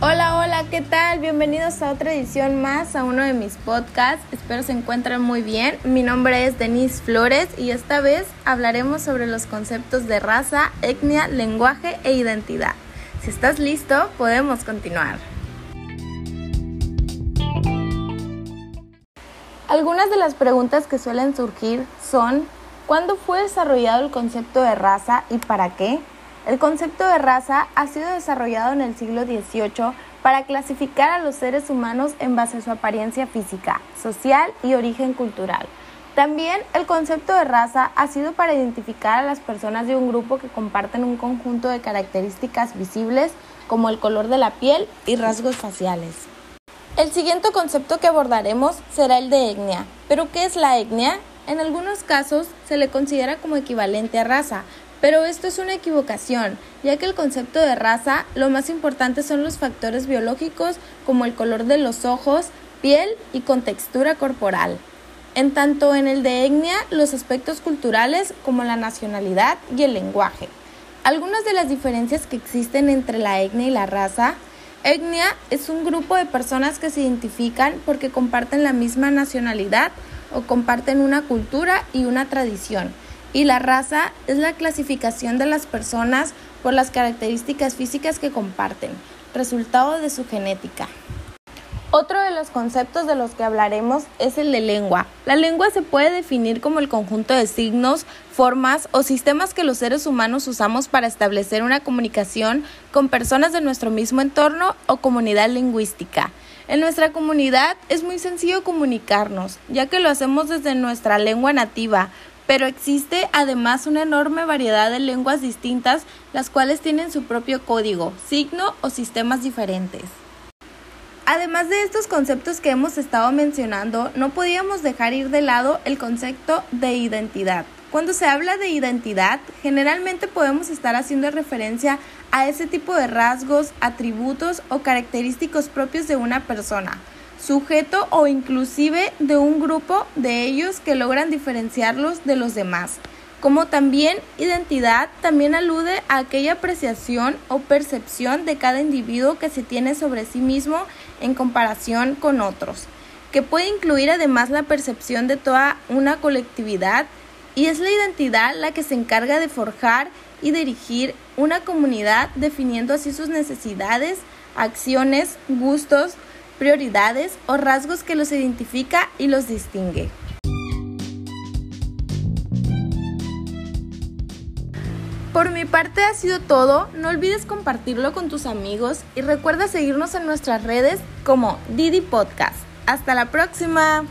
Hola, hola, ¿qué tal? Bienvenidos a otra edición más a uno de mis podcasts. Espero se encuentren muy bien. Mi nombre es Denise Flores y esta vez hablaremos sobre los conceptos de raza, etnia, lenguaje e identidad. Si estás listo, podemos continuar. Algunas de las preguntas que suelen surgir son, ¿cuándo fue desarrollado el concepto de raza y para qué? El concepto de raza ha sido desarrollado en el siglo XVIII para clasificar a los seres humanos en base a su apariencia física, social y origen cultural. También el concepto de raza ha sido para identificar a las personas de un grupo que comparten un conjunto de características visibles como el color de la piel y rasgos faciales. El siguiente concepto que abordaremos será el de etnia. ¿Pero qué es la etnia? En algunos casos se le considera como equivalente a raza, pero esto es una equivocación, ya que el concepto de raza lo más importante son los factores biológicos como el color de los ojos, piel y contextura corporal. En tanto en el de etnia, los aspectos culturales como la nacionalidad y el lenguaje. Algunas de las diferencias que existen entre la etnia y la raza. Etnia es un grupo de personas que se identifican porque comparten la misma nacionalidad o comparten una cultura y una tradición y la raza es la clasificación de las personas por las características físicas que comparten, resultado de su genética. Otro de los conceptos de los que hablaremos es el de lengua. La lengua se puede definir como el conjunto de signos, formas o sistemas que los seres humanos usamos para establecer una comunicación con personas de nuestro mismo entorno o comunidad lingüística. En nuestra comunidad es muy sencillo comunicarnos, ya que lo hacemos desde nuestra lengua nativa, pero existe además una enorme variedad de lenguas distintas, las cuales tienen su propio código, signo o sistemas diferentes. Además de estos conceptos que hemos estado mencionando, no podíamos dejar ir de lado el concepto de identidad. Cuando se habla de identidad, generalmente podemos estar haciendo referencia a ese tipo de rasgos, atributos o característicos propios de una persona sujeto o inclusive de un grupo de ellos que logran diferenciarlos de los demás. Como también identidad también alude a aquella apreciación o percepción de cada individuo que se tiene sobre sí mismo en comparación con otros, que puede incluir además la percepción de toda una colectividad y es la identidad la que se encarga de forjar y dirigir una comunidad definiendo así sus necesidades, acciones, gustos, prioridades o rasgos que los identifica y los distingue. Por mi parte ha sido todo, no olvides compartirlo con tus amigos y recuerda seguirnos en nuestras redes como Didi Podcast. Hasta la próxima.